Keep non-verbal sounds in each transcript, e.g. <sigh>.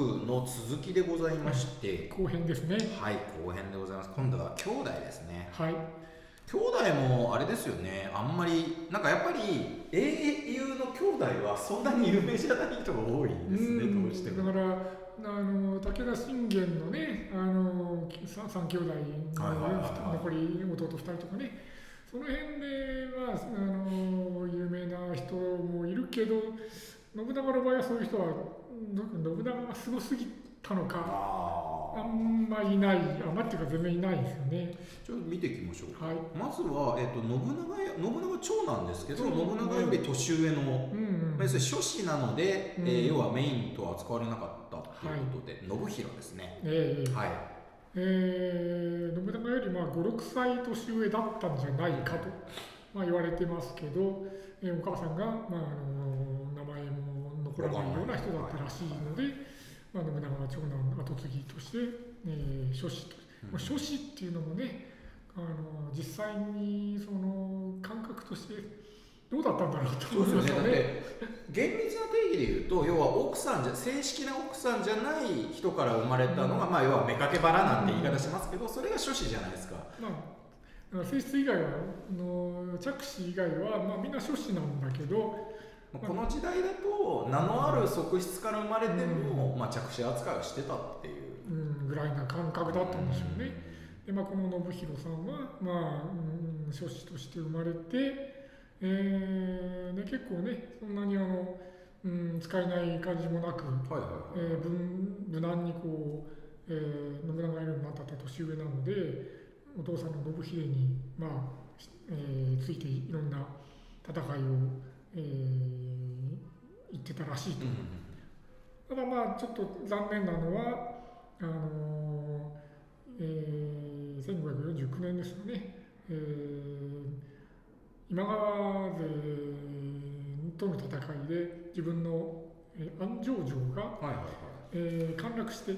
の続きでございまして、後編ですね。はい、後編でございます。今度は兄弟ですね。はい。兄弟もあれですよね、あんまり、なんかやっぱり英雄の兄弟はそんなに有名じゃない人が多いですね、うん。どうしても。だからあの武田信玄のねあの三三兄弟の、残り弟2人とかね。その辺で、まあ、あの有名な人もいるけど信長の場合はそういう人はど信長がすごすぎたのかああんまいないあんまっていうか全然いないですよね。ーちょっと見ていきましょう。はいまずは、えっと信長や信長長なんですけど、信長より年上の、うんうんまあ要するに諸子なので、うんえー要はメインと扱われなかったということで、信弘ですね。ええはい。えー信長よりまあ56歳年上だったんじゃないかと、まあ、言われてますけど、えーお母さんが、まあ、あの名前も残らないような人だったらしいので、まあ、信長は長男後継ぎとして、えー諸子と、まあ、諸子っていうのもねあの実際にその感覚としてどうだったんだろうと思いますよね。て厳密な定義で言うと、要は奥さんじゃ正式な奥さんじゃない人から生まれたのが、まあ要は妾腹なんて言い方しますけど、それが諸子じゃないですか。まあ性質以外はあの着手以外は、まあ、みんな諸子なんだけど、まあこの時代だと名のある側室から生まれても、まあ着手扱いをしてたっていう。うん、ぐらいな感覚だったんでしょうね。でまあ、この信弘さんは、まあうん、諸子として生まれて、えーで結構ねそんなにあの、うん、使えない感じもなく、はいはいはい。えー無無難にこう、えー信長よりもまた年上なのでお父さんの信秀に、まあえーついていろんな戦いを、えー言ってたらしいと。ただまあちょっと残念なのはあのーえー、1549年ですよね、えー今川勢との戦いで自分の、えー安城城が、はいはいはい。えー陥落して、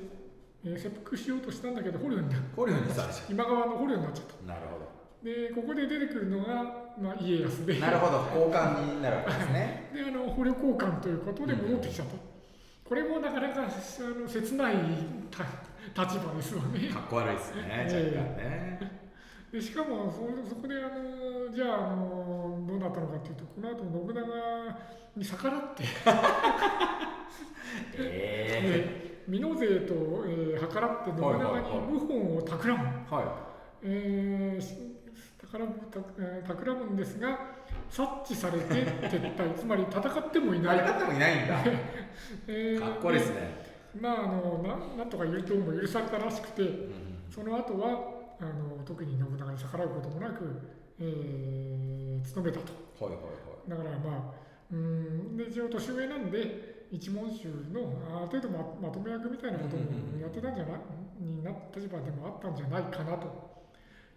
えー切腹しようとしたんだけど捕虜になこれにさ今川の捕虜になっちゃったう。なるほでここで出てくるのが、まあ、家康で。ど。なるほど、交換になるわけですね。<laughs> であの捕虜交換ということで戻ってきちゃった、これもなかなかあの切ないた立場ですよね。かっこ悪いですね、ね。でしかもそそこであのじゃああのどうなったのかっていうとこの後信長に逆らって。<laughs> えで美濃勢と、えー計らって信長に謀反を企む、えはい。えーし企むたえー企むんですが察知されて撤退 <laughs> つまり戦ってもいない、やり方もいないんだ。<laughs> えーかっこ悪いですね。まああのななんとか言うとも許されたらしくてうんその後はあの特に信長に逆らうこともなく、えー務めたとはいはいはい。だからまあうんで一応年上なんで一門衆のある程度ままとめ役みたいなこともやってたんじゃない？にな立場でもあったんじゃないかなと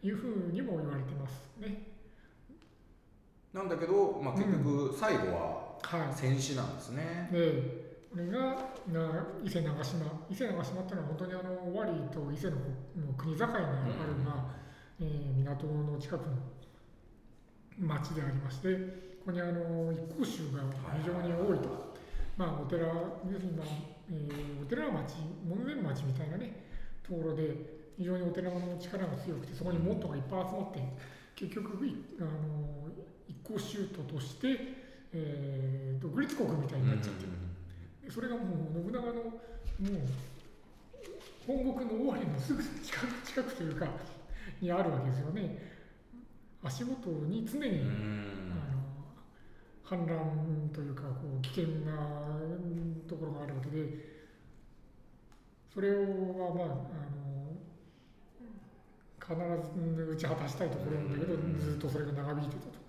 いうふうにも言われてますね。なんだけど、まあ、結局最後ははい。戦死なんですね。でこれがな伊勢長島。伊勢長島っていうのは本当にあの尾張と伊勢のもう国境にある、うん。まあえー港の近くの町でありましてここにあの一向宗が非常に多いと、まあ、お寺要するに、まあえーお寺町門前町みたいなねところで非常にお寺の力が強くてそこにモットがいっぱい集まって結局いあの一向宗徒として、えー独立国みたいになっちゃってる。それがもう信長のもう本国の尾張のすぐ近く近くというかにあるわけですよね。足元に常に、うん。あの反乱というかこう危険なうんところがあるわけでそれをはまああの必ず打ち果たしたいところなんだけどうん。ずっとそれが長引いてたと。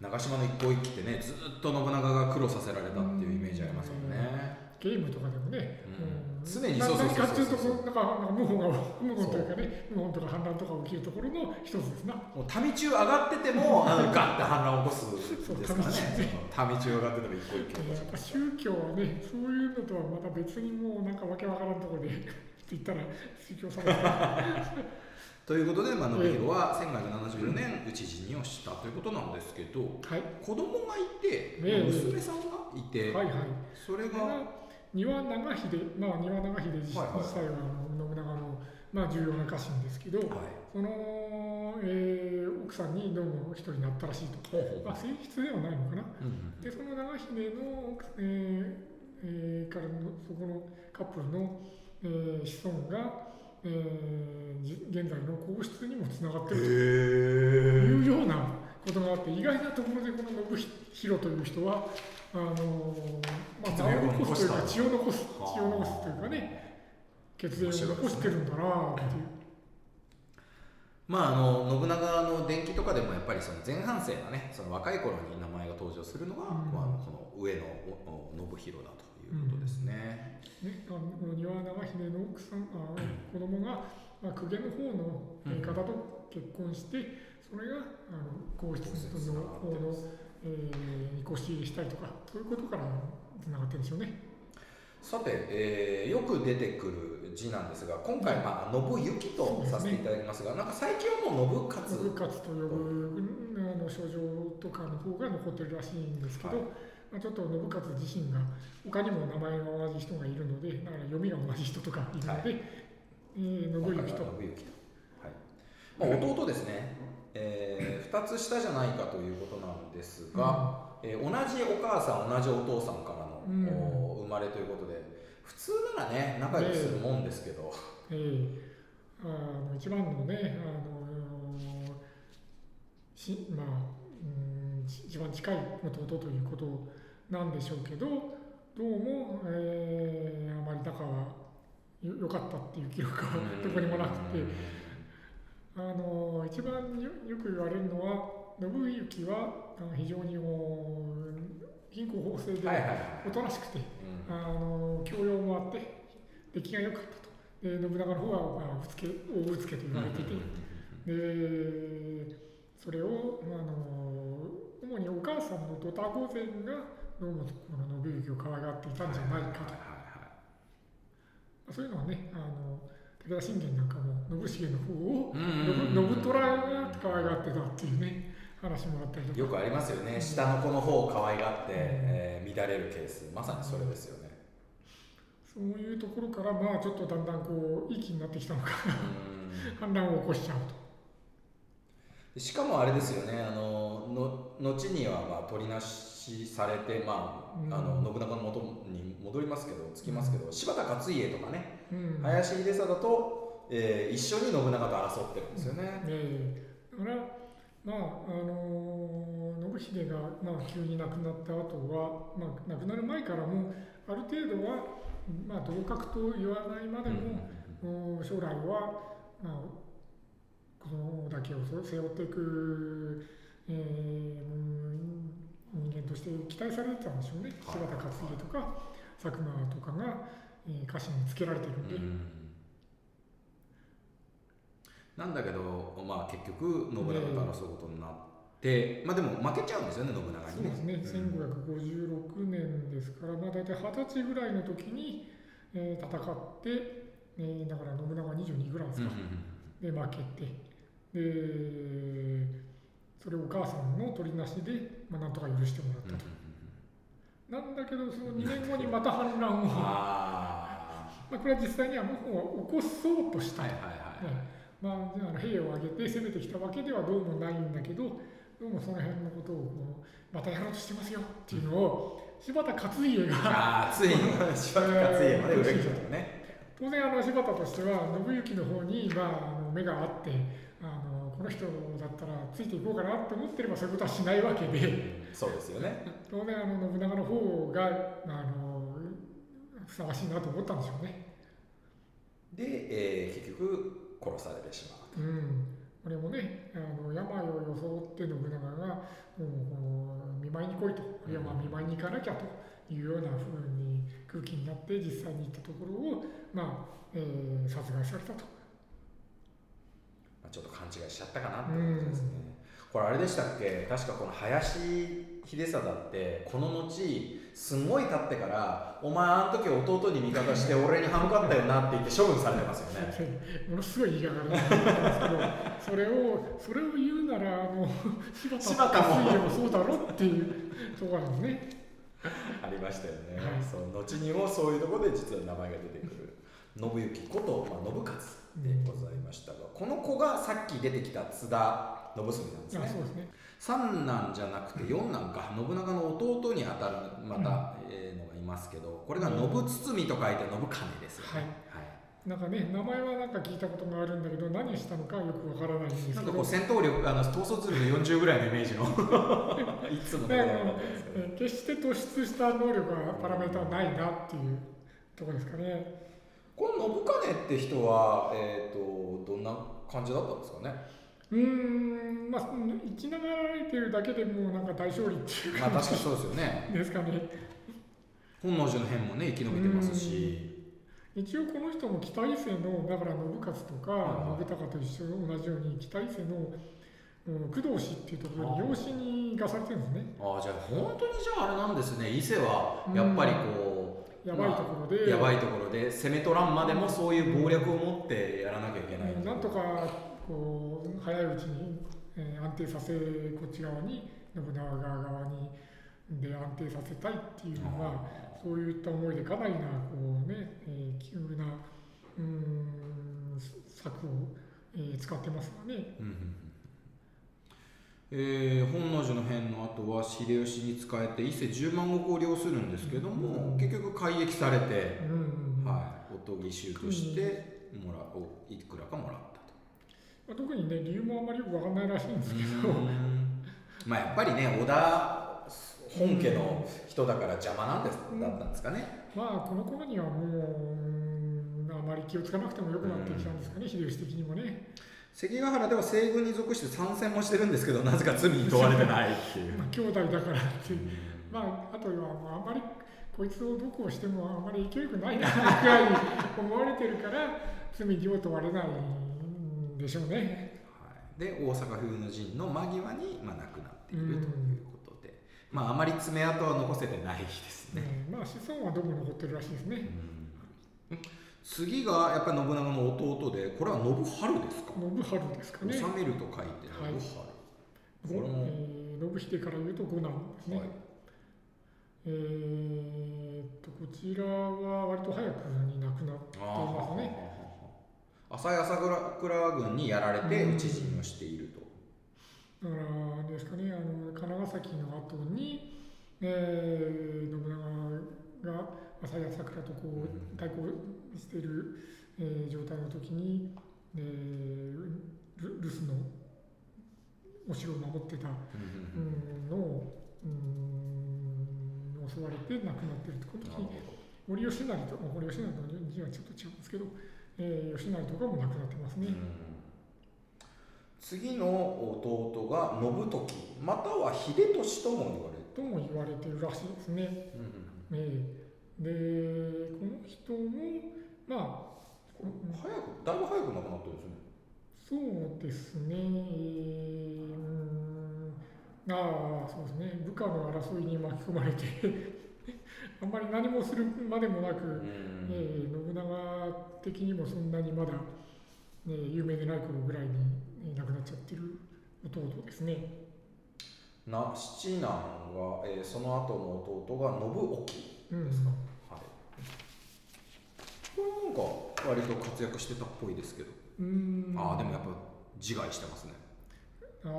長島の一向一揆ってねずっと信長が苦労させられたっていうイメージありますもんね。ゲームとかでもね、うん。うん。常になそうそうそうそう。何かっていうとこうなんかなんか謀反が謀反というかね謀反とか反乱とか起きるところの一つですな。もう民中上がってても <laughs> あのガッて反乱を起こすそうですからね。民民中上がってても一向一揆。やっぱ宗教はねそういうのとはまた別にもうなんかわけわからんところでって言ったら宗教されてということで、まあ、信弘は1574年討ち死にをしたということなんですけど、はい。子供がいて、ええ。娘さんがいて、はいはい。それが、丹羽長秀まあ丹羽長秀自体は信長の、まあ、重要な家臣ですけど、はい。その、えー奥さんにどうも一人になったらしいと、ほうほう。まあ、正室ではないのかな。うん。でその長秀の奥、えーえーからのそこのカップルの、えー子孫が、えーじ現在の皇室にもつながっているというようなことがあって意外なところでこの信弘という人はあのーまあ、名を残すというか血を残すはあ。血を残すというかね血縁を残してるんだなっていう。まあ、あの信長の伝記とかでもやっぱりその前半生がねその若い頃に名前が登場するのが、うん。まあ、その上野おお信弘だということですね。ね、あのこの丹羽長秀の奥さんあ子供が、まあ、公家の方のえー方と結婚して、それがあの皇室の方の、えー、ご支援したりとかそういうことからつながってるんですよね。さて、えーよく出てくる字なんですが今回、まあ、信行とさせていただきますがなんか最近はもう信信勝勝と呼ぶあの症状とかの方が残ってるらしいんですけど、はいまあ、ちょっと信勝自身が他にも名前が同じ人がいるのでだから読みが同じ人とかいるので、はい。えー、信行と。信行と、はい。まあ、弟ですね、え2つ下じゃないかということなんですが、えー同じお母さん同じお父さんからの、うん。お生まれということで普通ならね仲良くするもんですけど、えー。あの一番のね、あのしまあ、うんち一番近い弟ということなんでしょうけど、どうも、えーあまり仲はよ良かったっていう記録はどこにもなくて、あの一番よよく言われるのは、信行は非常にもう貧困法制でおとなしくて、うん。あの教養もあって出来が良かったと。で信長の方は、まあ、ぶつけ大ぶつけと言われていて、でそれをあの主にお母さんのドタ御前がどうもこの信行を可愛がっていたんじゃないかと、そういうのはねあの武田信玄なんかも信繁の方をうん信信虎が可愛がってたっていうね話もあったりとか。よくありますよね。下の子の方を可愛がって、えー乱れるケース。まさにそれですよね、そういうところからまあちょっとだんだんこういい気になってきたのかうん。<laughs> 反乱を起こしちゃうと。でしかもあれですよねあのの後にはまあ取りなしされて、まあうん。あの信長の元に戻りますけどつきますけど、柴田勝家とかねうん。林秀貞と、えー一緒に信長と争ってるんですよね。ええだからまああの信秀が、まあ、急に亡くなった後は、まあ、亡くなる前からもある程度は、まあ、同格と言わないまでも、うん。将来は、まあ、このだけを背負っていく、えーうん人間として期待されてたんでしょうね、はい。柴田勝家とか佐久間とかが、えー家臣につけられてるんで。うん。なんだけど、まあ、結局信長と争うことになって、まあでも負けちゃうんですよね信長そうにね。ですね、1556年ですから、まあ、大体二十歳ぐらいの時に、えー戦って、えーだから信長は22ぐらいですか、で負けてでそれをお母さんの取りなしで、まあ、なんとか許してもらったと、なんだけどその2年後にまた反乱を。まああこれは実際には謀反は起こそうとしたと、まあ、あの兵を挙げて攻めてきたわけではどうもないんだけどどうもその辺のことをこうまたやろうとしてますよっていうのを柴田勝家がついに。<laughs> 柴田勝家まで裏切ったとね。当然あの柴田としては信行の方に、まあ、目があってこの人だったらついていこうかなと思ってればそういうことはしないわけでそうですよね。当然あの信長の方があのふさわしいなと思ったんでしょうね。で、えー結局殺されてしまう。うん、これもねあの病を装って信長がもう見舞いに来いとあるいはまあ見舞いに行かなきゃというようなふうに空気になって実際に行ったところを、まあえー殺害されたと。まあ、ちょっと勘違いしちゃったかなってですね。これあれでしたっけ？確かこの林秀貞ってこの後すごい経ってからお前あの時弟に味方して俺に歯向かったよなって言って処分されてますよね。<laughs> ものすごい言いがかりなんですけどそれをそれを言うならあの柴田柴田も。そうだろっていうところなんですね。ありましたよね、はい。そう後にもそういうところで実は名前が出てくる。信行こと、まあ、信勝でございましたが、この子がさっき出てきた津田信澄なんですね。あそうですね。三男じゃなくて四男か。信長の弟にあたるまた、えーのがいますけどこれが信包と書いて信金ですよね、はい。なんかね名前はなんか聞いたことがあるんだけど何したのかよくわからないんですけど。なんかこう戦闘力あの統率力の40ぐらいのイメージの <laughs> いつものだからことだったんですけど、えー決して突出した能力がパラメータはないなっていうところですかねこの信金って人は、えー、とどんな感じだったんですかね？うーんまあ生きながられてるだけでもうなんか大勝利っていうまあ感確かにそうですよね。じですかね。本能寺の変もね生き延びてますし。一応この人も北伊勢のだから信勝とか信孝と一緒同じように北伊勢のうん工藤氏っていうところに養子に出されてるんですね。ああじゃあ本当にじゃああれなんですね。伊勢はやっぱりこう、やばいところで、やばいところで攻め取らんまでもそういう謀略を持ってやらなきゃいけない、うんなんとかこう早いうちに、えー安定させこっち側に信長側にで安定させたいっていうのはそういった思いでかなりなこうね、えー、急なうーん策を、えー使ってますよね。うんえー本能寺の変の後は秀吉に仕えて伊勢10万石を領するんですけども、結局改易されて、うんうんうんはい、おとぎ衆としてもらおいくらかもらったと。まあ特にね理由もあんまりよくわかんないらしいんですけど、まあやっぱりね織田本家の人だから邪魔なんです、うんだったんですかね。まあこの頃にはもううんあまり気をつかなくてもよくなってきたんですかね、秀吉的にもね。関ヶ原では西軍に属して参戦もしてるんですけどなぜか罪に問われてないっていう。まあ、兄弟だからっていう、まあ、あとはまああんまりこいつをどこをしてもあんまり勢いよくないなぐらいに思われてるから罪には問われないんでしょうね。はい、で大阪風の陣の間際に、まあ、亡くなっているということで、まああまり爪痕は残せてないですね。うんまあ子孫はどこも残ってるらしいですね。うん次がやっぱり信長の弟でこれは信春ですか、信春ですかね。治めると書いて信春、はいごこれもえー信秀から言うと五男ですね。はいえーっとこちらは割と早くに亡くなっていますね。浅井朝倉軍にやられてうん討ち死にをしていると。だからですかね、あの神奈川崎の後に、えー、信長が朝や桜とこう対抗している、えー状態の時に、えール留守のお城を守ってた、うん、のを、うん、襲われて亡くなっているとこの時森吉成と森吉成の字はちょっと違うんですけど、えー、吉成とかも亡くなってますね。次の弟が信時または秀俊とも言われとも言われてるらしいですね。る、ええでこの人もまあ早くだいぶ早く亡くなってるんですね。そうですね。えーうーん。ああそうですね。部下の争いに巻き込まれて <laughs> あんまり何もするまでもなく、えー信長的にもそんなにまだ、ね、有名でない頃ぐらいに、えー亡くなっちゃってる弟ですね。な七男が、えーその後の弟が信興うんですか、はいこれなんか割と活躍してたっぽいですけど、うーん。ああでもやっぱ自害してますね。ああ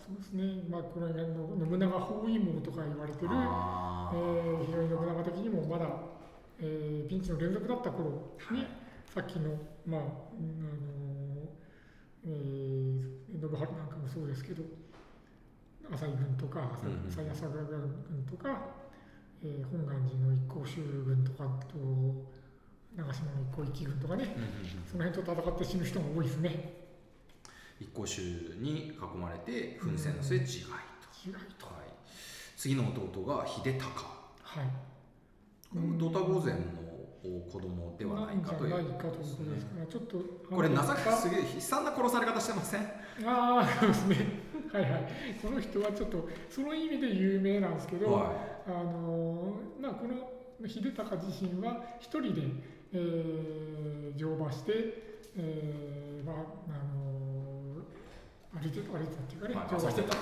そうですね、まあ、これあの信長包囲網とか言われてる、あえー、非常に信長的にもまだ、えーピンチの連続だった頃に、さっきの、まあ、うんあのえー、信春なんかもそうですけど、浅井軍とか、浅井朝倉軍とか、えー本願寺の一向宗軍とかと、長島の一向一揆軍とかね、うんうんうんその辺と戦って死ぬ人も多いですね。一向宗に囲まれて奮戦の末自害違いと。と、はい、次の弟が秀孝はい。ドタ御前の子供ではないかというないかということですから、ちょっと。これ情けかすげえ悲惨な殺され方してません？ああ、そうですね。<laughs> はいはい。この人はちょっと、その意味で有名なんですけど、はあのまあ、この秀隆自身は一人で、えー乗馬して、えーまああの歩いて歩いてたっていうかね、はい乗馬してた。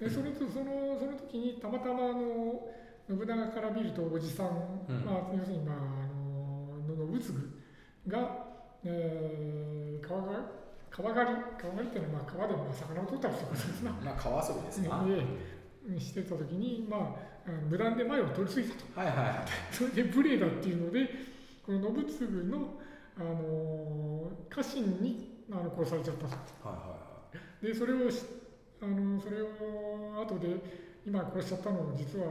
ででそれとそのその時にたまたまあの信長から見るとおじさん、うん。まあ、要するに、まあ、あのの信次が、えー、川が川狩り川狩りっていうのは、まあ、川でまあ魚を取ったりすることですな。まあ川遊びですな、えしてた時に、まあ、無断で前を取り過ぎたと。はいはいはい。<laughs> それで無礼だっていうので、この信次の、あの家臣にあの殺されちゃったと。はいはいはいで、それをしあのそれを後で、今殺しちゃったのは、実は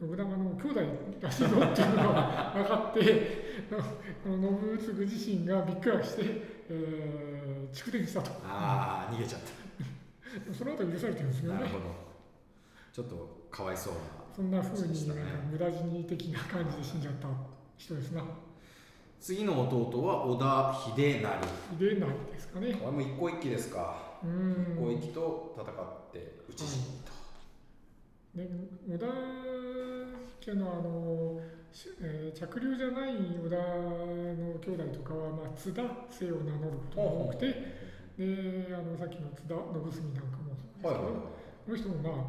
信長の兄弟らしいぞっていうのが分かって、<laughs> この信次自身がびっくらして、えー、蓄電したと。ああ逃げちゃったその後許されてるんですよねなる。ほどちょっとかわいそうなそんな風にそうでしたね無駄死に的な感じで死んじゃった人ですな。次の弟は織田秀成。秀成ですかね。これも一向一揆ですか。う一向一ん。揆と戦って討ち死にと、で織田家のあの、しえー着流じゃない織田の兄弟とかは、まあ、津田姓を名乗ることが多くて、であのさっきの津田信澄なんかもそうですけど、はいはいはい。この人もまあ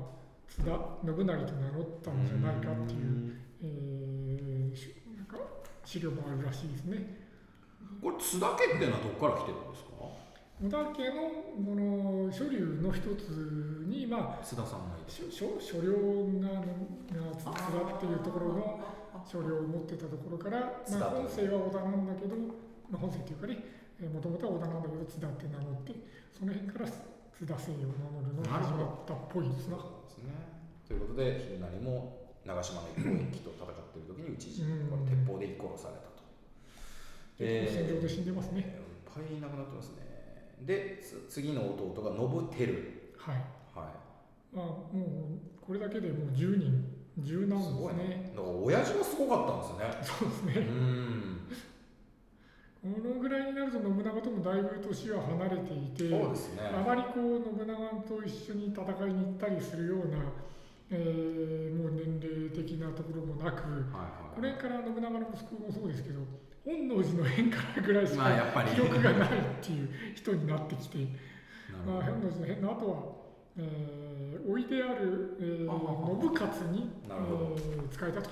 津田信成と名乗ったんじゃないかっていう、えーしなんか資料もあるらしいですね。これ津田家っていうのはどこから来てるんですか？織田家のこの諸流の一つに、まあ、津田さんがいて。諸諸諸領がが津田っていうところの諸領を持ってたところから、まあ、本姓は織田なんだけど、まあ、本姓っていうかねもともとは織田なんだけど津田って名乗ってその辺から津田姓を名乗るのが始まったっぽいですな。そうですね。ということで秀成も長島の一向一揆と戦っている時に討ち死に鉄砲で殺されたと、戦場で死んでますね。いっぱいいなくなってますねでつ次の弟が信輝はい。はまあ、もうこれだけでもう10人、10いなんですすごいねね。だから親父がすごかったんですね <laughs> そうですね。うんこのぐらいになると信長ともだいぶ年は離れていて、そうですねあまりこう信長と一緒に戦いに行ったりするような、えーもう年齢的なところもなく、はいはい。これから信長の息子もそうですけど、本能寺の変からぐらいしかまあやっぱり。記憶がないっていう人になってきて、まあ、本能寺の変の後は、えー、おいである、えー、信勝に、えー使えたと。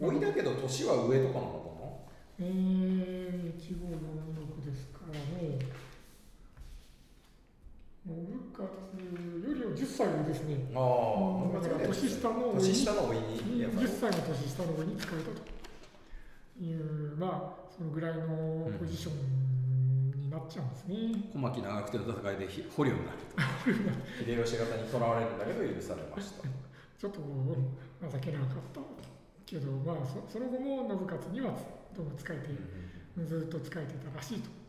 老いだけど年は上とかなのえー、1号46ですからね、信勝よりは10歳上ですね。ああだから年下の年下の老いにやっぱり10歳の年下の上に使えたという、まあ、そのぐらいのポジションになっちゃうんですね。小牧長久手の戦いでひ捕虜になると秀吉方に囚われるんだけど許されました <laughs> ちょっと情けなかったけど、まあ、そその後も信勝にはどうも使えて、ずっと使えてたらしいと。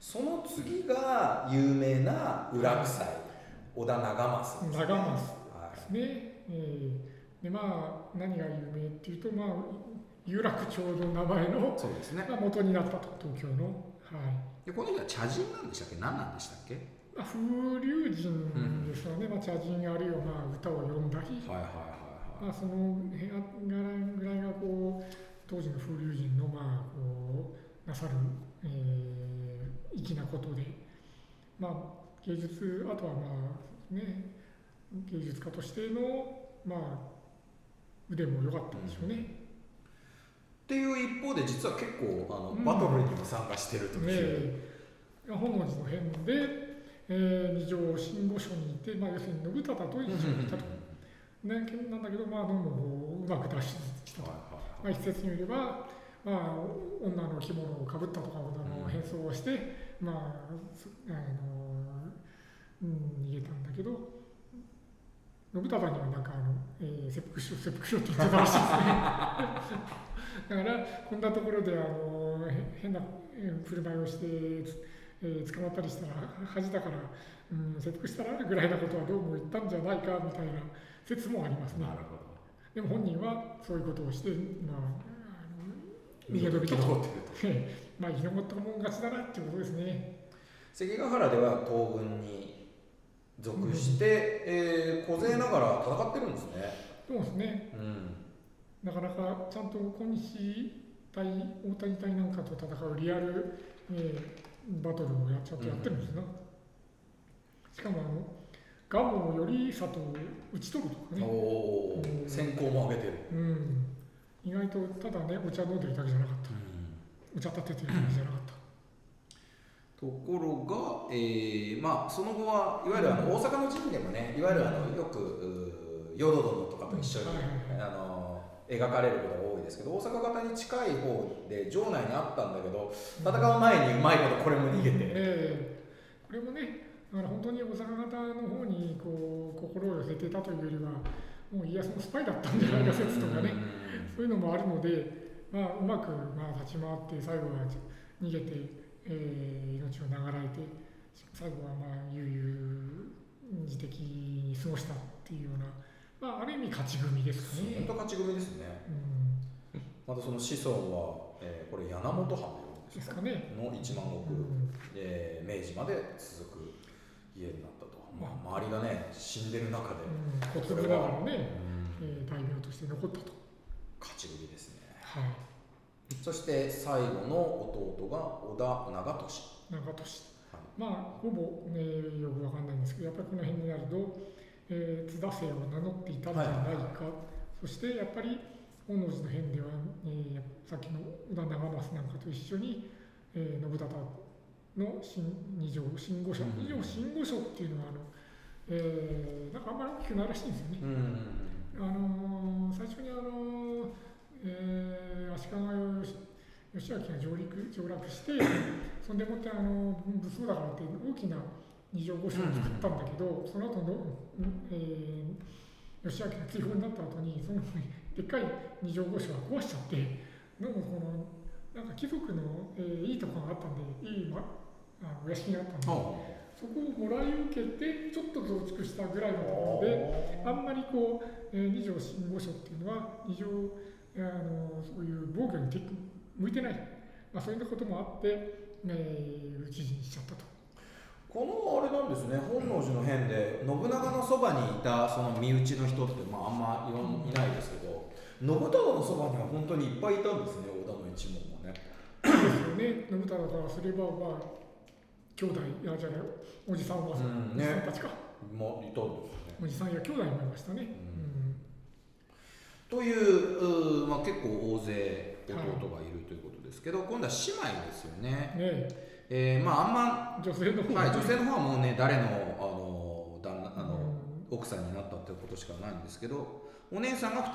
その次が有名な裏臭い。織田長政。ですね長政はですね。えーでまあ何が有名っていうとまあ有楽町の名前のい、そうですね。が元になったと東京の、はい。でこの人は茶人なんでしたっけ？何なんでしたっけまあ、風流人ですよね、まあ、茶人あるいはまあ歌を詠んだり、はいはいはいまあ、その辺ぐらいがこう当時の風流人のまあこうなさる、えー粋なことで、まあ、芸術あとはまあね芸術家としてのまあ腕も良かったんでしょうね。っていう一方で実は結構あの、うん。バトルにも参加してるという、ねえ本能寺の変で、えー二条新御所にいて、まあ、要するに信忠と一緒にいたと。ね、なんだけど、まあ、どんどんこううまく脱出したと。まあ、一説によれば、まあ、女の着物をかぶったとか、女の変装をして、まあ、すあの、うん、逃げたんだけど、信忠にはなんかあの、えー、切腹しろ、切腹しろって言ってたらしいですね。<laughs> だから、こんなところで、あの、へ変なえー振る舞いをして、えー捕まったりしたら恥だから、うん、切腹したらぐらいなことはどうも言ったんじゃないかみたいな説もありますね。なるほどでも本人はそういうことをして、まあ、あの逃げ延びたと。残ってると。<laughs> まあ、生き残ったもん勝ちだなっていうことですね。関ヶ原では東軍に属して、えー小勢ながら戦ってるんですね。そうですね。うん。なかなかちゃんと小西対大谷対なんかと戦うリアル、えーバトルをやちゃんとやってるんですな、しかもあのガモより佐藤を打ち取るとかおね、おうん。先行も上げてる、うん、意外とただねお茶飲んでるだけじゃなかった。お茶立ててるだけじゃなかった。<laughs> ところが、えーまあ、その後はいわゆるあの大阪の時期でもねいわゆるあのよくうー淀殿とかと一緒に、あの描かれることが多いですけど大阪型に近い方で場内にあったんだけど戦う前にうまいことこれも逃げて、ええ。これもねだから本当に大阪型の方にこう心を寄せてたというよりはもう家康のスパイだったんじゃないか説とかね。そういうのもあるので、まあ、うまくまあ立ち回って最後は逃げて、えー命を長らえて最後はまあ悠々自適に過ごしたっていうような、まあ、ある意味勝ち組ですかね。本当勝ち組ですね。うん、またその子孫は、えーこれ柳本藩でですすかかね。の一万石、うん。えー明治まで続く家になったと、まあ、周りがね死んでる中で、うん、小粒ながらね、うん。えー大名として残ったと。勝ち組ですね。はい。そして最後の弟が織田長利、長門市はい。まあほぼ、ね、よくわかんないんですけどやっぱりこの辺になると、えー津田姓を名乗っていたんじゃないか、そしてやっぱり本能寺の変では、えーさっきの織田長政なんかと一緒に、えー信忠の新二条新御所、うん。二条新御所っていうのはあの、えーなんかあんまり大きくないらしいんですよね。うん。あのー最初にあのーえー足利義義明が上陸上洛して <coughs> そんでもってあの武装だからって大きな二条御所を作ったんだけど、その後の、うんえー、義明が追放になった後にそのでっかい二条御所は壊しちゃってどうもこのなんか貴族の、えーいいところがあったんでいい、ま、あお屋敷があったんで、そこをもらい受けてちょっと増築したぐらいのところで。あんまりこう、えー二条新御所っていうのは二条あのそういう防御に適向いてない、まあ、そういうこともあって、えー、討ち死にしちゃったと。このあれなんですね。本能寺の変で信長のそばにいたその身内の人って、まあ、あんまいいないですけど信忠のそばには本当にいっぱいいたんですね織田の一門もね。ですよね。信忠からすれば、まあ、兄弟いやじゃないおじさんおばさん、うんおじさんたちか。もいたんですよね。おじさんや兄弟もいましたね。というまあ、結構大勢弟がいるということですけど、今度は姉妹ですようん、ね、ねえ。ーまああんま女性の方はい、女性の方はもうね誰のあの旦那あの、うん。奥さんになったってことしかないんですけどお姉さんが2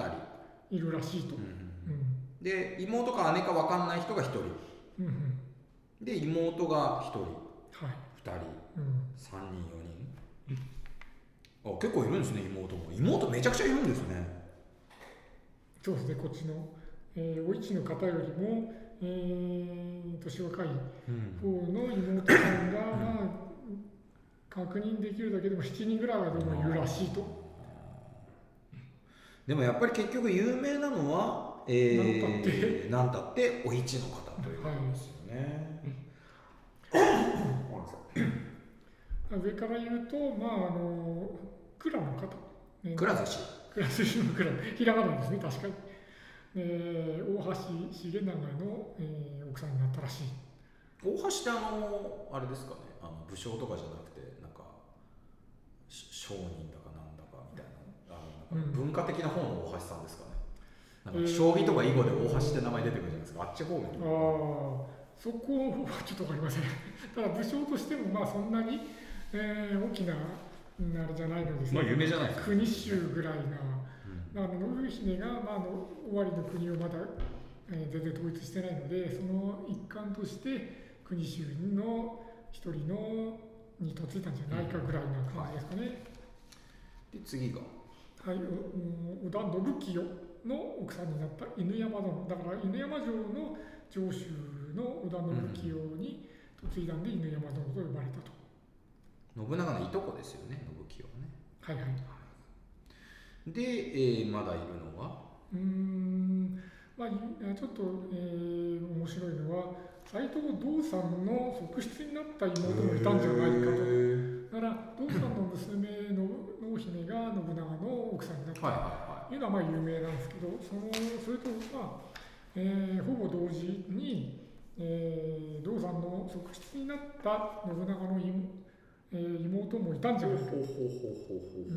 人、いるらしいと。うんうんで妹か姉か分かんない人が1人。うんうん。で妹が1人。はい2人うん。3人4人。あ結構いるんですね妹も。妹めちゃくちゃいるんですね。そうですね、こっちの、えーお市の方よりも、えー年若いうん。方の妹さんが、まあ、確認できるだけでも7人ぐらいはどうもいるらしいと。でもやっぱり結局有名なのは、えー、なんたって。お市の方ということですよね。ごめんなさい上から言うと、まあ、あの蔵の方、ね、くら寿司。蔵寿司の蔵、ひらがなですね、確かに。えー大橋重長の、えー奥さんになったらしい。大橋ってあのあれですかねあの武将とかじゃなくてなんかし商人だかなんだかみたいなあのなんか文化的な方の大橋さんですかね。なんか将棋とか囲碁で大橋って名前出てくるじゃないですか。あっち方面ああ、そこはちょっとわかりません。ただ武将としてもまあそんなに、えー大きなあれじゃないのですまあ有名じゃないですか国衆ぐらいな、うん。あの信姫が、まあ、あの終わりの国をまだ、えー全然統一してないので、その一環として国衆の一人のに嫁いだんじゃないかぐらいな感じですかね。で次が？はい、織田信清の奥さんになった犬山殿。だから犬山城の城主の織田信清に嫁いだんで犬山殿と呼ばれたと。信長のいとこですよね信清はね。はいはい。で、えーまだいるのは？うーん、まあ、いちょっと、えー面白いのは斎藤道さんの側室になった妹もいたんじゃないかと。だから道さんの娘の濃姫が信長の奥さんになった。というのはまあ有名なんですけどそのそれとまあ、えーほぼ同時に、えー、道さんの側室になった信長の妹,、えー、妹もいたんじゃないかほうほうほうほう。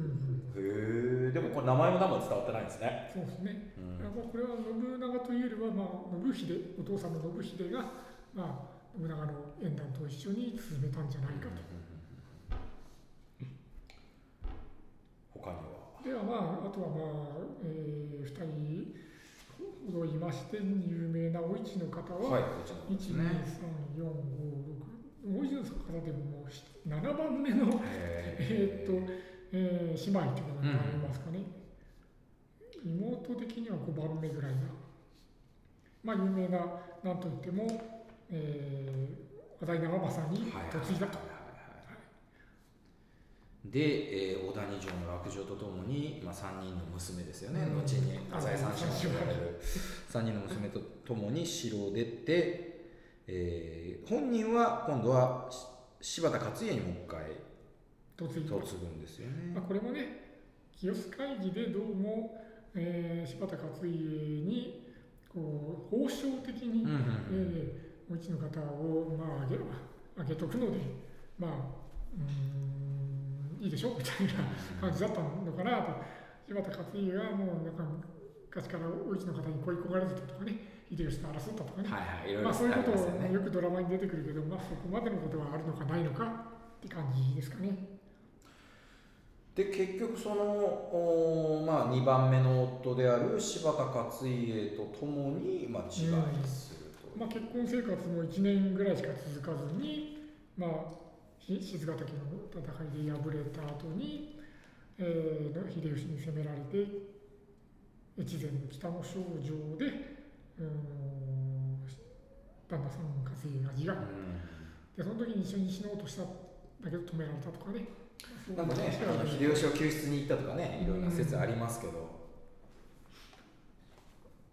ほう、へえでもこれ名前も何も伝わってないんですね。そうですね、うん、まあ、これは信長というよりは、まあ、信秀お父さんの信秀が、まあ、信長の縁談と一緒に進めたんじゃないかと、うん、他には？ではまああとはまあ、えー、2人ほどいまして有名なお市の方は、はい、1 2 3 4 5 6大泉さんからでももう7番目のえっと、えー、姉妹ということになりますかね、うん、妹的には5番目ぐらいなまあ有名な何といっても、えー、話題長政に嫁いだと。で、えー、小谷城の落城とともに、まあ、3人の娘ですよね、うん、後に浅井三姉妹と言れる3人の娘とともに城を出てえー本人は今度はし柴田勝家にもう一回ぐんですよね。まあ、。これもね清須会議でどうも、えー柴田勝家にこう報奨的に、うんうんうん。えーお市の方を、まあ、あげあげとくのでまあうーんいいでしょみたいな感じだったのかなと。柴田勝家がもうなんか昔からお市の方に恋焦がれてたとかね秀吉と争ったとかね、はいはい、いろいろまあ、そういうことありますよくドラマに出てくるけど、まあ、そこまでのことはあるのかないのかって感じですかね。で結局その、おーまあ、2番目の夫である柴田勝家とともに、まあ、自害するという、まあ、結婚生活も1年ぐらいしか続かずに、まあ、ひ静ヶ岳の戦いで敗れた後に、えー、秀吉に攻められて越前の北の少女で、旦那さん勝家が自害うん。でその時に一緒に死のうとしたんだけど止められたとかね。なんかね、秀吉を救出に行ったとかね、いろんな説ありますけど、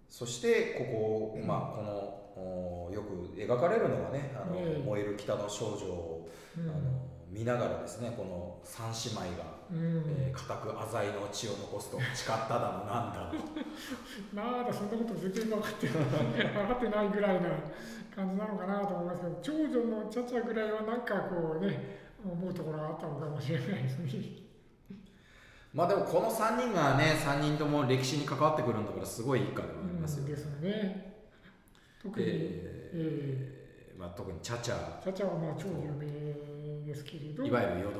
そしてここ、まあ、このおよく描かれるのがね、あのええ。燃える北の少女あの見ながらですね、この三姉妹が、うんえー固く浅井の血を残すと誓っただのなんだの。<laughs> まだそんなこと全然分かって分 <laughs> かってないぐらいな感じなのかなと思いますけど長女のチャチャぐらいはなんかこうね思うところがあったのかもしれないですね。<laughs> まあでもこの3人がね、3人とも歴史に関わってくるんだから、すごい一家ではありますよね。ですよね。特に、ええーまあ、特にチャチャ、ー、チャチャはまあ超有名ですけれど、いわゆる淀君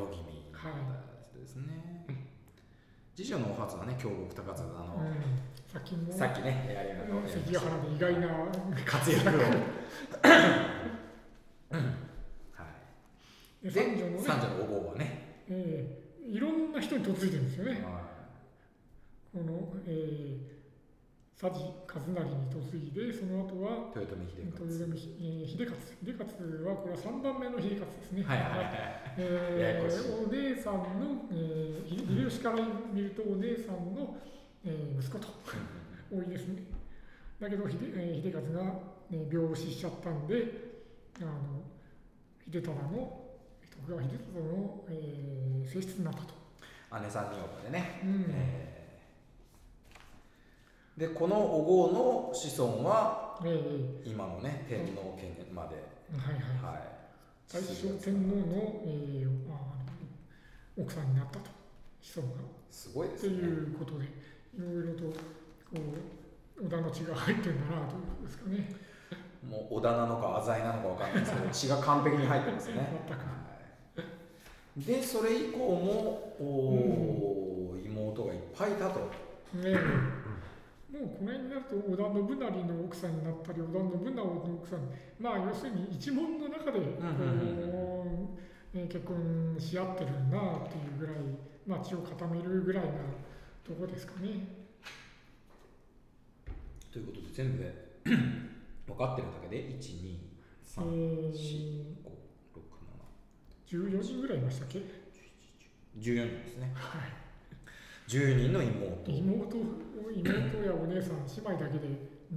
はいですね。次女のお初はね、京極高津あの、うん、さっきもさっきね、やりあのうん関ヶ原で意外な活躍を。<laughs> はい。三女のね、三女のお坊はね。えーいろんな人に嫁いでるんですよね。はこの、えー、佐治和成に嫁いで、その後は、い豊臣秀豊勝。臣えー秀勝。秀勝は、これは3番目の秀勝ですね。はいはいはい。えーお姉さんの、えー、ひ秀吉から見るとお姉さんの、えー息子と <laughs> 多いですね。だけど秀,、えー秀勝が、ね、病死しちゃったんで、あの秀忠の徳川秀忠の、えー、正室になったと。姉さんにおでね。うんえーで、このお坊の子孫は、えー今のね、天皇家まで。はいはい。はい。大正天皇の、えー奥さんになったと子孫が。すごいでってすね。いうことで、いろいろとこう織田の血が入ってるんだなということですかね。もう織田なのか浅井なのかわかんないですけど、血が完璧に入ってますね。全くはいで、それ以降も、おー妹がいっぱいいたと。ねえもうこの辺になると織田信成の奥さんになったり織田信長の奥さんまあ要するに一門の中で結婚し合ってるなっていうぐらい、まあ、血を固めるぐらいなとこですかね。ということで、全部で <clears throat> 分かってるだけで、1、2、3、4、5、6、えー、14人ぐらいいましたっけ？7、14人ですね。はい10人の妹。妹妹やお姉さん姉妹だけで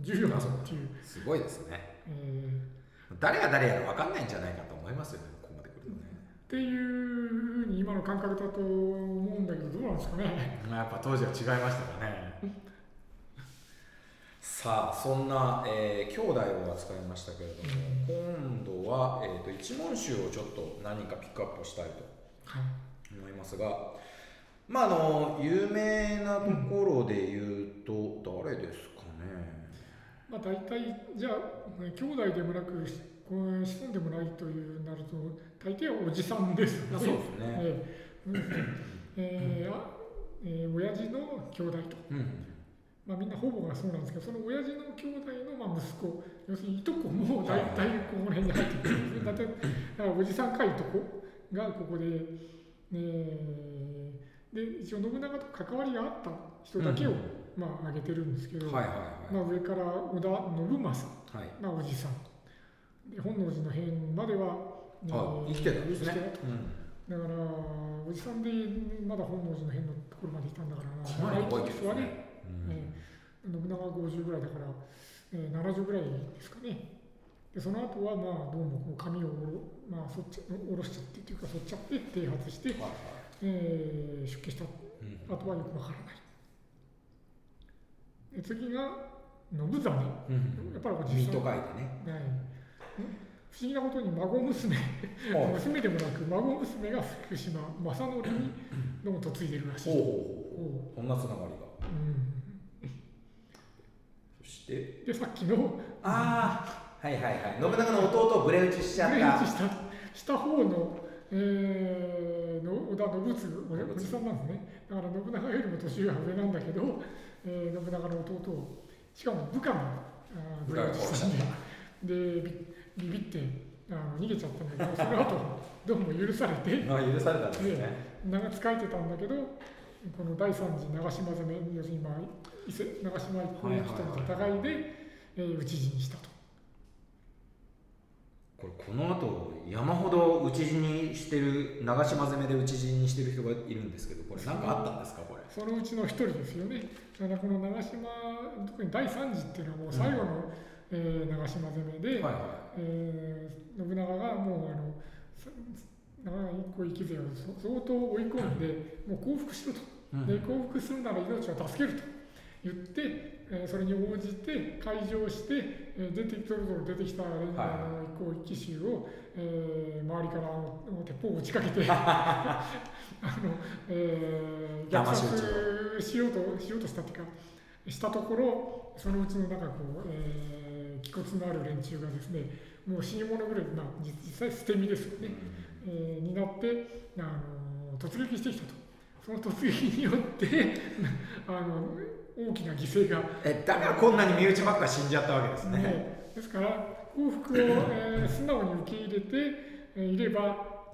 14人っていう、すごいですね。えー誰が誰やら分かんないんじゃないかと思いますよね、ここまで来るとね。っていうふうに今の感覚だと思うんだけどどうなんですかね。まあやっぱ当時は違いましたかね。さあそんな、えー、兄弟を扱いましたけれども、今度は、えーと、一問集をちょっと何かピックアップしたいと思いますが、はい、まああの有名なところで言うと、誰ですかね、まあ、大体じゃあ兄弟でもなく子孫でもないというなると大抵はおじさんですね。そうですね、えーえーえー、親父の兄弟と。うん。まあ、みんなほぼがそうなんですけどその親父の兄弟のまあ息子。要するにいとこも大体ここら辺に入ってくるんですね。だからおじさんかいとこがここで、えー、で一応信長と関わりがあった人だけを、まあ、挙げてるんですけど、まあ、上から織田信正がおじさん、で本能寺の変までは、ね、生きてたんですね。だからおじさんでまだ本能寺の変のところまでいたんだから長い人はねえー、信長は50ぐらいだから、えー、70ぐらいですかね。でその後はまあどうもこう髪をまあ、そっち下ろしちゃってっていうかそっちゃって剃髪して、はいはい、えー、出家した、うん、あとはよくわからない。で次が信真、うん、やっぱりおじさん。と書いてね。はい。不思議なことに孫娘。娘でもなく孫娘が福島正則にどうも嫁いでるらしい。ほうほうほう。そんなつながりが。うん。ででさっきの。ああはいはいはい。信長の弟をブレ打ちしちゃった。ブレ打ちした。した方のえー、の織田信次おじさんなんですね。だから信長よりも年上は上なんだけど、えー、信長の弟をしかも部下もブレ打ちしたんででビビってあの逃げちゃったんだけど <laughs> その後どうも許されてあ許されたんですね。長使えてたんだけどこの第三次長島攻め要するに今伊勢長島一向一との戦いで、えー、討ち死にしたと。これこの後山ほど討ち死にしてる長島攻めで討ち死にしてる人がいるんですけどこれ何かあったんですか？これ。そのうちの一人ですよね。だからこの長島特に第三次っていうのはもう最後の、うん、えー、長島攻めで、はいはい、えー、信長がもうあの長い一個生き勢を相当追い込んで、もう降伏しろと、うん、で降伏するなら命を助けると言って、えー、それに応じて開場して、えー、出てぞろぞろ出てきたレンジャーの一向一奇襲を、えー、周りから鉄砲を打ちかけて <laughs> あの、えー、虐殺しようとしようとしたっていうかしたところそのうちのなんかこう、えー、気骨のある連中がですねもう死に物ぐらい、まあ、実際捨て身ですよね、うん、えー、になってあの突撃してきたと。その突撃によって <laughs> あの大きな犠牲が。えだからこんなに身内ばっか死んじゃったわけですね、ね、ですから幸福を、えー、素直に受け入れて、えー、いれば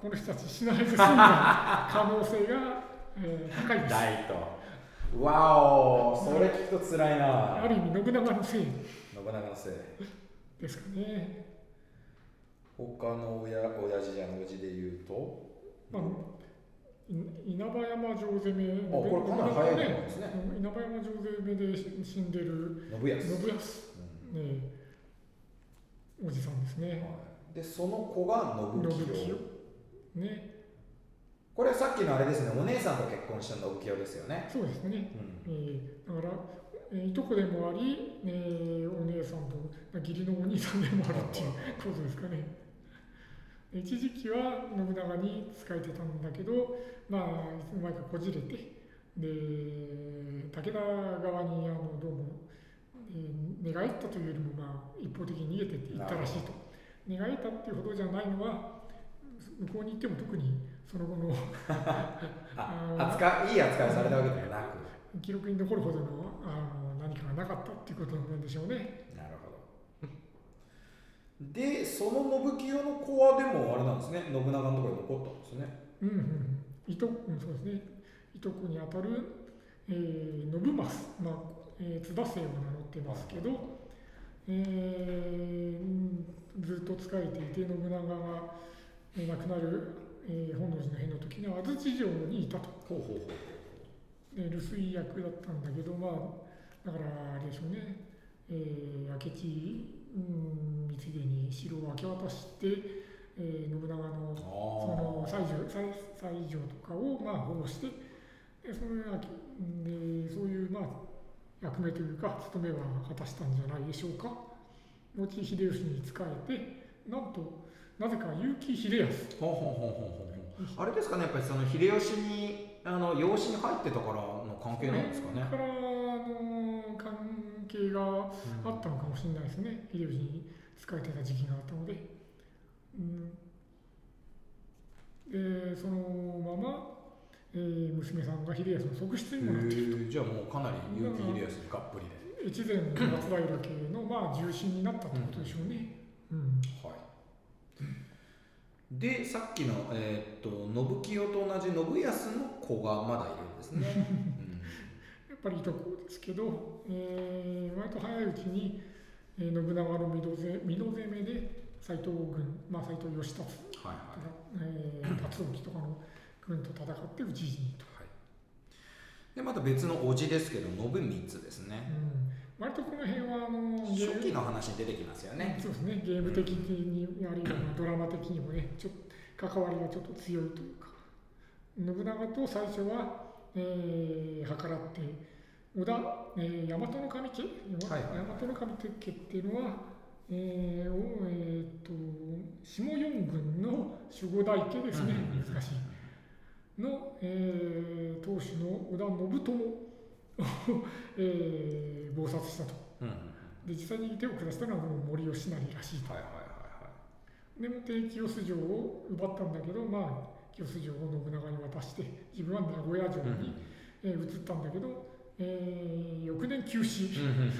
この人たち死なず済んだ可能性が、えー、高いです。大と。わおそれ聞くとつらいな。ある意味信長のせい。信長のせい。ですかね。他の親親父やの字で言うと、まあ、稲葉山城攻めね稲葉山城攻めで死んでる信康。信康、うん、ねおじさんですね、はい、でその子が信清。ね。これさっきのあれですねお姉さんと結婚した信清ですよね。そうですね、うん、えー、だからえー、いとこでもあり、えー、お姉さんと義理のお兄さんでもあるっていうことですかね。一時期は信長に仕えてたんだけど、まあ、いつの間にかこじれて、で、武田側にあのどうも、えー、寝返ったというよりも、まあ、一方的に逃げてって言ったらしいと。寝返ったっていうほどじゃないのは、向こうに行っても特にその後の <laughs> 扱いい扱いされたわけではなく記録に残るほどのあの何かがなかったっていうことなんでしょうね。でその信清の子はでもあれなんですね。信長のところに残ったんですね。うんうんいと、うん、そうですね。いとこにあたる、えー、信正、まあえー、津田姓を名乗ってますけど、はい、えー、ずっと仕えていて信長が、えー、亡くなる、えー、本能寺の変の時には安土城にいたと。ほうほうほうで留守居役だったんだけどまあだからあれでしょうね、えー、明智うん光秀に城を明け渡して、えー、信長のその西条西西条とかをまあ保護してでそのでそういうまあ役目というか務めは果たしたんじゃないでしょうか。後秀吉に仕えてなんとなぜか結城秀康。ほうほうほうほうほう。あれですかねやっぱりその秀吉にあの養子に入ってたからの関係なんですかね。だから関係があったのかもしれないですね、秀吉に仕えてた時期があったので、うん、でそのまま、えー娘さんが秀康の側室にもなっているへえじゃあもうかなり結城秀康にがっぷりで。越前松平家のまあ重心になったということでしょうね。うん。はい。でさっきの、えーっと信清と同じ信康の子がまだいるんですね、<laughs> ぱりいとこですけど、えー割と早いうちに、えー信長の身の攻身の攻めで斎藤軍、まあ、斎藤義達とか、はいはい。えー辰興とかの軍と戦って討ち死にと、はい。でまた別の叔父ですけど信光ですうね、ん、割とこの辺はあの初期の話に出てきますよね。そうですね。ゲーム的にあるいはまあドラマ的にもねちょっと関わりがちょっと強いというか。信長と最初は、えー計らって織田、えー、大和の神家、はいはい。大和の神家っていうのは、えーおえーと下四軍の守護大家ですね、うん難しい。の、えー当主の織田信友を、<laughs> えー謀殺したと。うんうんで実際に手を下したのはこの森吉成らしいと。はいはいはいでも定清洲城を奪ったんだけど、まあ、清洲城を信長に渡して、自分は名古屋城はいに、えー移ったんだけど、えー翌年急死、うん。うんうんうんうん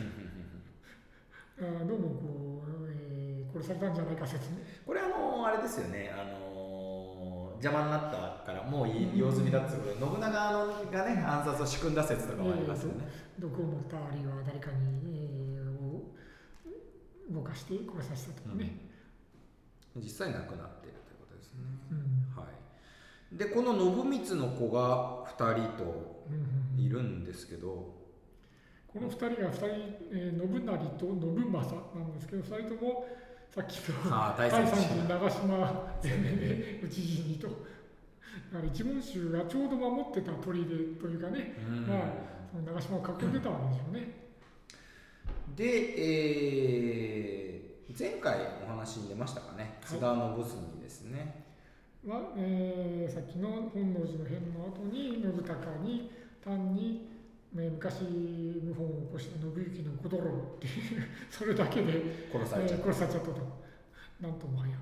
あーどうもこう、えー殺されたんじゃないか説ね。これあのあれですよね。あの邪魔になったからもういい用済みだっつうことで信長のがね暗殺を仕組んだ説とかもありますよね、毒を持ったあるいは誰かに、えーを動かして殺させたとかね。実際亡くなっているということですね、うん。はい、でこの信光の子が2人とうんうんいるんですけど、この2人が2人、えー信成と信正なんですけど、2人ともさっきのああ第第三三次次長島討ち死にと。だから一文衆がちょうど守ってた砦というかね、うん。まあその長島を囲んでたわけでしょうね。で、えー前回お話に出ましたかね。はい津田信澄ですね、は、えーさっきの本能寺の変の後に信孝に単に、えー昔謀反を起こした信行の子泥っていうそれだけで、殺されちゃった、えー殺されちゃったと。なんともはや。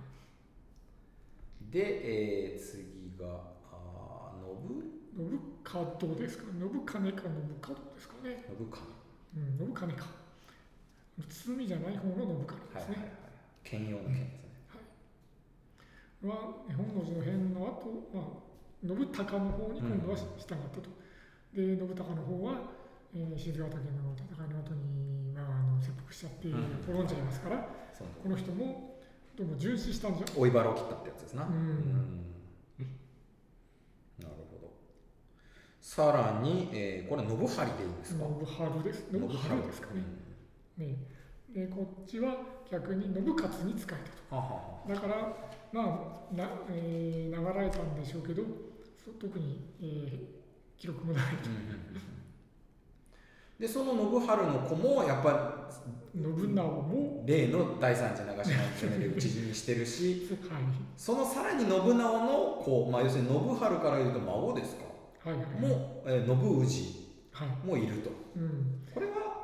で、えー次があー信？信門ですか？信金か信門ですかね。信かうん、信金か。包みじゃない方の信金はいですね。はいはい兼用の兼ですね、は本能寺の変の後、まあ信孝の方に今度は従ったと。で信孝の方は、えー、静ヶ岳の戦いの後に、まあ、あの切腹しちゃってうん。滅んじゃいますから、この人もどうも殉死したんじゃ。追い腹を切ったってやつですな、うん。なるほど。さらに、えーこれ信張でいいんですか？信春です。信春ですか？ね。ね。でこっちは逆に信勝に仕えたと。はははだから、まあなえー流れたんでしょうけど、そ特に、えー記録もないと。でその信春の子もやっぱ信長も、り例の第三次長島の攻めで討ち死にしてるし <laughs> はい、そのさらに信長の子、まあ、要するに信春から言うと孫ですか？はい、はい。も、えー信氏はい。もいるとうん。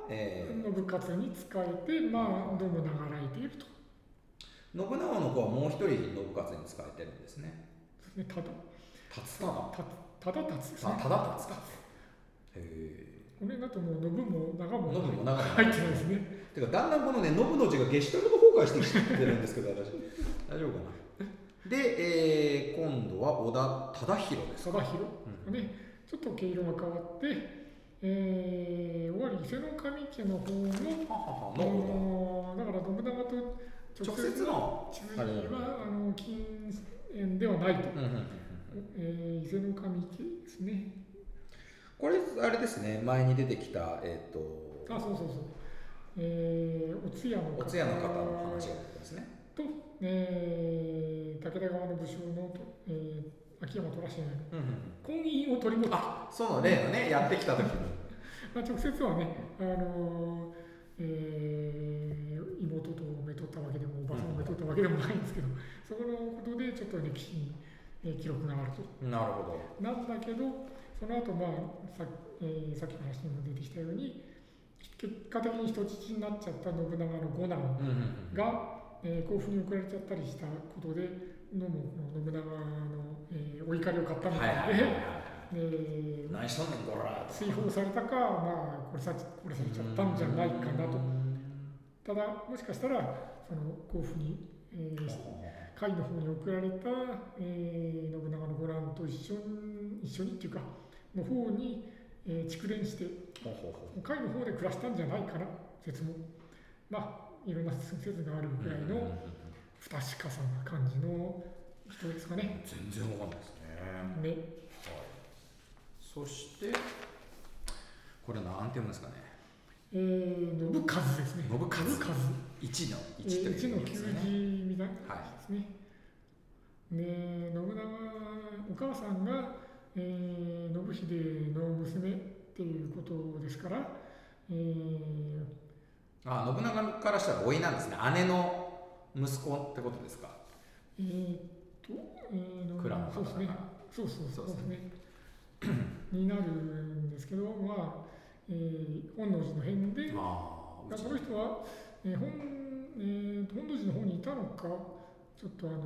これは、え信勝に仕えて、まあ、どうも流れていると。ー信長の子はもう一人信勝に仕えてるんですね。ですね。ただ、達忠た、ただ立つですね。あ忠達かへこれだともう信も長も信も長も入ってないですね。えてかだんだんこのね信の字がゲシュタルト崩壊してきてるんですけど私。大丈夫かな。で、えー今度は織田忠宏です貞弘うん。ね、ちょっと毛色が変わって、えー、終わり伊勢の神家の方の、だから信長と直接の地図にはあの近縁ではないと、うんえー、伊勢の神家ですね。これあれですね。前に出てきたえっ、と。あ、そうそうそう。えー、お通夜のお通夜の方の話が出てますね。と、えー、武田側の武将の、えー、秋山虎信うんうんうん。婚姻を取り持った。あその例のね。やってきた時に <laughs> まあ、直接はね、あのえー、妹とめとったわけでもおばさんをめとったわけでもないんですけど、そこのことでちょっと歴史に、えー、記録があると。なるほど。なんだけどその後、まあさ,、えー、さっきの話にも出てきたように結果的に人質になっちゃった信長の五男うんうんうん。が、えー、甲府に送られちゃったりしたことでのも信長の、えーお怒りを買ったのはいかはいはいで、何しとんねんこら追放されたか、まあ、殺さ殺されちゃったんじゃないかなと。ただ、もしかしたら、その甲府に、えー、甲斐の方に送られた、えー信長のご覧と一緒に、一緒にっていうか、の方に、えー蓄電して、ほうほうほう甲斐の方で暮らしたんじゃないかな、説も。まあ、いろんな説があるぐらいうんうんうんの不確かさな感じの人ですかね。全然わかんないですね。ね。はい、そしてこれなんて読むんですかね。えー、信和ですね。信和。信和。一のえ一とー、一の旧いう意味ですね。字みたいなはいですね。で、信長、お母さんが、えー、信秀の娘っていうことですから、えー、あ信長からしたら甥なんですね。姉の息子ってことですか？えー、っと、えー、蔵の方だか。そうそうそうでそうですすね。になるんですけど、まあ、えー、本能寺の変で、ああこの人は、えー本えー、本能寺の方にいたのか、ちょっとあの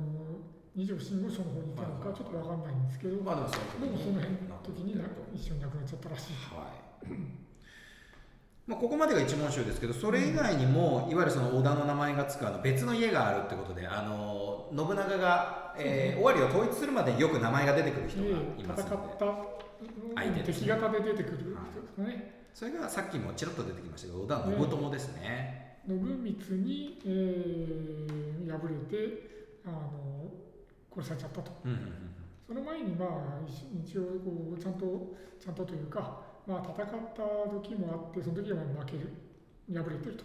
二条信吾所の方にいたのか、ちょっとわかんないんですけど、まあでもそのでもその辺の時に一緒に亡くなっちゃったらしい。はい。まあ、ここまでが一問集ですけどそれ以外にもいわゆるその織田の名前がつくあの別の家があるってことであの信長が、えー尾張を統一するまでによく名前が出てくる人がいでますので。戦った相手敵方で出てくる人ですかね。それがさっきもちらっと出てきましたけど織田信友ですね。信光に、えー敗れてあの殺されちゃったと。うんうんうんその前にまあ一一応こうちゃんとちゃんとというか、まあ、戦った時もあってその時は負ける敗れてると。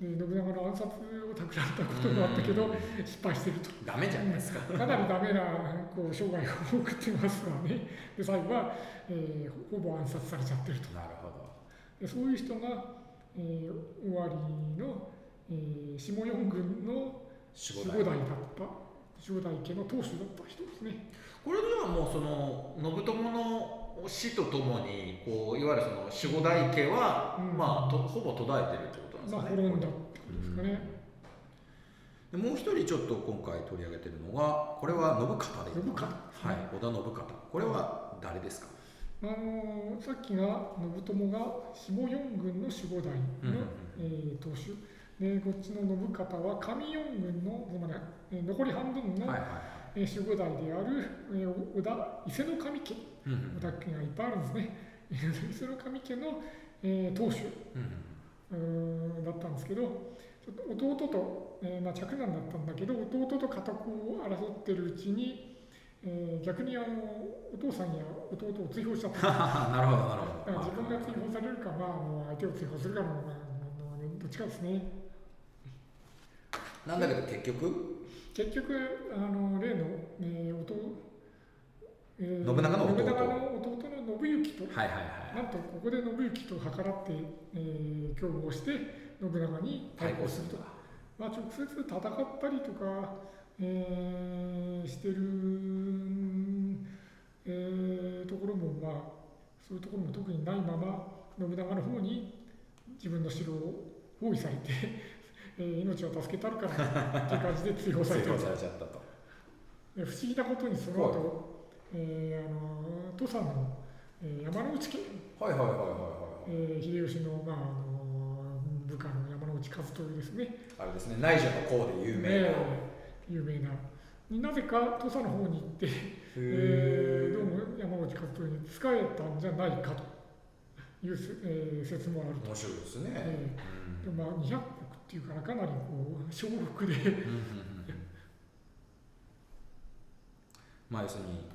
で信長の暗殺を企んだこともあったけどうん失敗してると。ダメじゃないですか。かなりダメなこう生涯を送ってますわね。で最後は、えーほぼ暗殺されちゃってると。なるほど。でそういう人が、えー、尾張の、えー下四軍の守護代だった守護代家の当主だった人ですね。これではもうその信友の死とともにこういわゆるその守護代家は、うん。まあとほぼ途絶えてるってことまあなんですかね。滅んだってことですかね。でもう一人ちょっと今回取り上げてるのがこれは信方でいいのはい。織田信方。これは誰ですか、あのーさっきが信友が下四軍の守護代の、えー当主。でこっちの信方は上四軍のつまり、えー残り半分の、はいはいえー守護代である、えー織田伊勢の神家。うんうん織田家がいっぱいあるんですね。<laughs> 伊勢の神家の、えー当主だったんですけどちょっと弟と、えーまあ、嫡男だったんだけど弟と家督を争ってるうちに、えー逆にあのお父さんや弟を追放しちゃった。<laughs> なるほどなるほどだから自分が追放されるか、まあ、もう相手を追放するかの、まあ、どっちかですね。なんだけど結局？結局、あの例の、えー弟えー信長の弟。信長の弟の信行と、はいはいはい。なんとここで信行と計らって、えー、競合して信長に対抗すると。まあ、直接戦ったりとか、えーしてる、えーところも、まあ、そういうところも特にないまま信長の方に自分の城を包囲されて、<laughs> えー命を助けたるからっていう感じで追放されて <laughs> 不思議なことにその後、えーあの土佐の、えー山之内家、はいはいはいはいはい。えー秀吉の,、まあ、あの部下の山之内和豊ですね。あれですね。内助の功で有名な、ええ有名な。になぜか土佐の方に行って、へえーどうーも山内和豊に仕えたんじゃないかというせ、えー説もあると、面白いですね、えうん。ーでまあ、200国っていうからかなりこう小国で。まあ要するに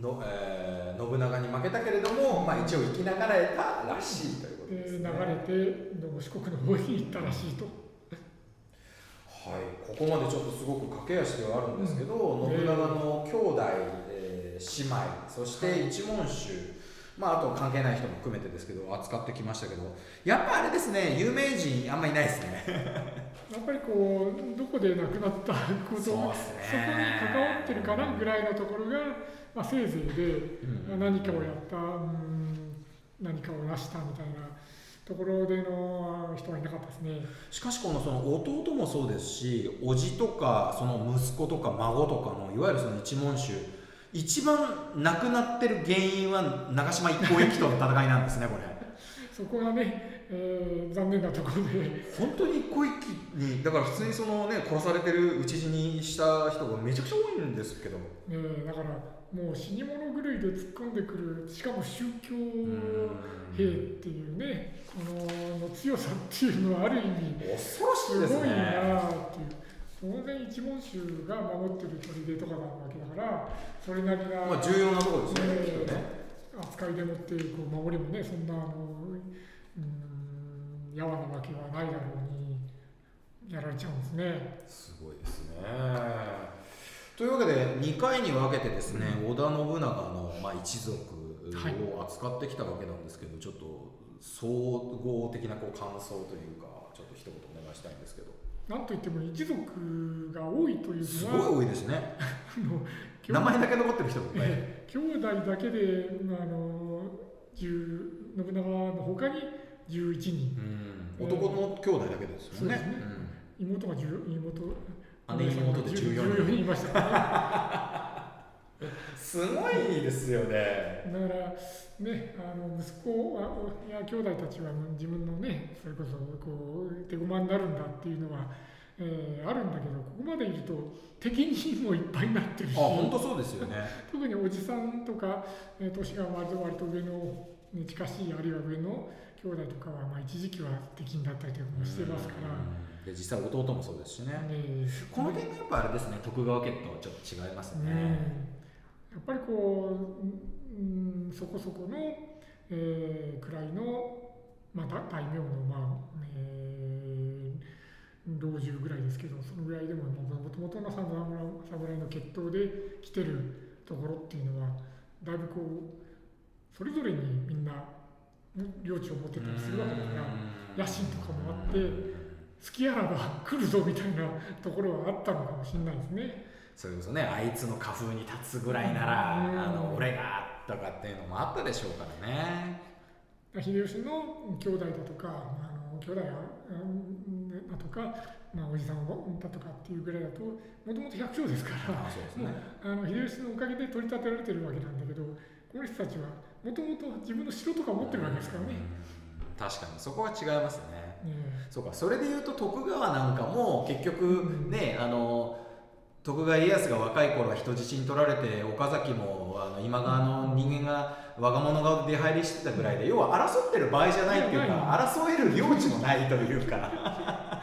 の、えー信長に負けたけれども、まあ、一応生きながらえたらしいということですね。れてどうも四国の方に行ったらしいと。はい、ここまでちょっとすごく駆け足ではあるんですけど、うん。信長の兄弟、えー姉妹そして一門衆まあ、あと関係ない人も含めてですけど扱ってきましたけどやっぱあれですね有名人あんまりいないですね。<laughs> やっぱりこうどこで亡くなったことそ,、こに関わってるかなぐらいのところが、まあ、せいぜいで、うん、何かをやった、うん、何かを成したみたいなところでの人はいなかったですね。しかしこのその弟もそうですし叔父とかその息子とか孫とかのいわゆるその一門衆一番亡くなってる原因は長島一向一揆との戦いなんですねこれ。<laughs> そこがね、えー、残念なところで。本当に一向一揆にだから普通にそのね殺されてる討ち死にした人がめちゃくちゃ多いんですけど、えー、だからもう死に物狂いで突っ込んでくるしかも宗教兵っていうねこの強さっていうのはある意味恐ろしいですごいなっていう。当然一門衆が守ってる砦とかなわけだからそれなりな、まあ、重要なところですねね。扱いでもってこう守りもねそんなあのうんやわなわけはないだろうにやられちゃうんですね。すごいですね。というわけで2回に分けてですね、うん、織田信長の、まあ、一族を扱ってきたわけなんですけど、はい、ちょっと総合的なこう感想というかちょっと一言お願いしたいんですけど。なんといっても一族が多いというのはすごい多いですね。名前だけ残ってる人もね兄弟だけであの信長のほかに11人、うん、男の兄弟だけですよね、ね。うん、妹が10妹。姉妹で14人。いましたからね。すごいですよね。だからねあの息子や兄弟たちは自分のねそれこそこう手駒になるんだっていうのは、えー、あるんだけどここまでいると敵にもいっぱいになってるし。あ本当そうですよね。<laughs> 特におじさんとか、えー、年が割と割と上の、ね、近しいあるいは上の兄弟とかは、まあ、一時期は敵になったりとかもしてますから。で実際弟もそうですしね、ねこの点がやっぱあれですね徳川家とちょっと違いますね。やっぱりこう、うん、そこそこの、えー、位の、まあ、大名の、まあえー、老中ぐらいですけどそのぐらいでももともとの侍の血統で来てるところっていうのはだいぶこうそれぞれにみんな領地を持ってたりするわけだから野心とかもあって好きあらば来るぞみたいなところはあったのかもしれないですね。それこそねあいつの花風に立つぐらいなら、あの俺がとかっていうのもあったでしょうからね。秀吉の兄弟だとかあの兄弟だとか、まあ、おじさんだとかっていうぐらいだともともと百姓ですからね、あの秀吉のおかげで取り立てられてるわけなんだけどこの人たちはもともと自分の城とか持ってるわけですからね。確かにそこは違いますね、うん、そうかそれでいうと徳川なんかも結局ね、うん、あの徳川家康が若い頃は人質に取られて岡崎もあの今川の人間が我が物が出入りしてたぐらいで要は争ってる場合じゃないっていうか争える領地もないというか。<laughs>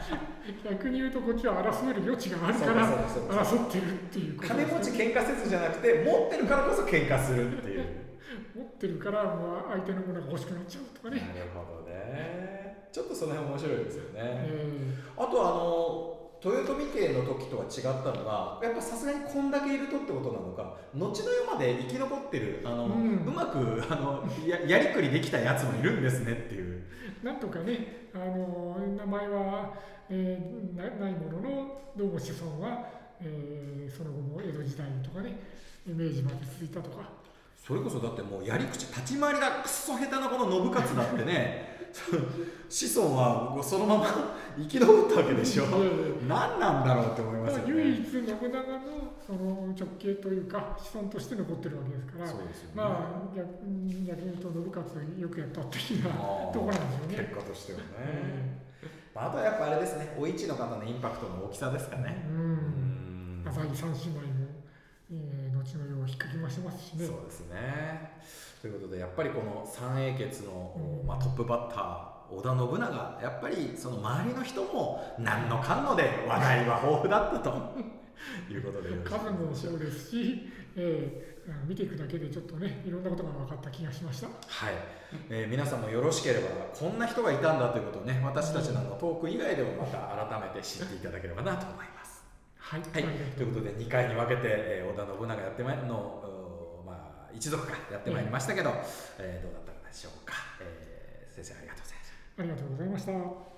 逆に言うとこっちは争える余地があるから争ってるっていう金持ち喧嘩せずじゃなくて持ってるからこそ喧嘩するっていう持ってるからもう相手のものが欲しくなっちゃうとかね。なるほどね。ちょっとその辺面白いですよね、えー、あとあの豊臣家の時とは違ったのがやっぱさすがにこんだけいるとってことなのか後の世まで生き残ってるあの、うん、うまくあのややりくりできたやつもいるんですねっていう。なんとかねあの名前は、えー、なないもののどうも子孫は、えー、その後も江戸時代とかね明治まで続いたとかそれこそだってもうやり口立ち回りがクソ下手なこの信勝だってね。<laughs> 子孫はそのまま生き残ったわけでしょ。何なんだろうって思いますよ、ね、唯一信長のその直系というか子孫として残ってるわけですからそうですよ、ね、まあ逆に言うと信勝よくやった的なところなんですよね。結果としてはね、まあ、あとはやっぱあれですね。お市の方のインパクトの大きさですかね。うん。朝木三姉妹も、えー、後の世を引っかき回してますしね。そうですね。ということでやっぱりこの三英傑の、まあ、トップバッター織田信長やっぱりその周りの人も何のかんので話題は豊富だったと。<laughs> いうことで数もそうですし、えー、見ていくだけでちょっとねいろんなことが分かった気がしました。はい、えー、皆さんもよろしければこんな人がいたんだということをね私たちのトーク以外でもまた改めて知っていただければなと思いますはい、はい、ということで2回に分けて、えー、織田信長やってまいの一族かやってまいりましたけど、えーどうだったでしょうか、えー先生ありがとうございました。ありがとうございました。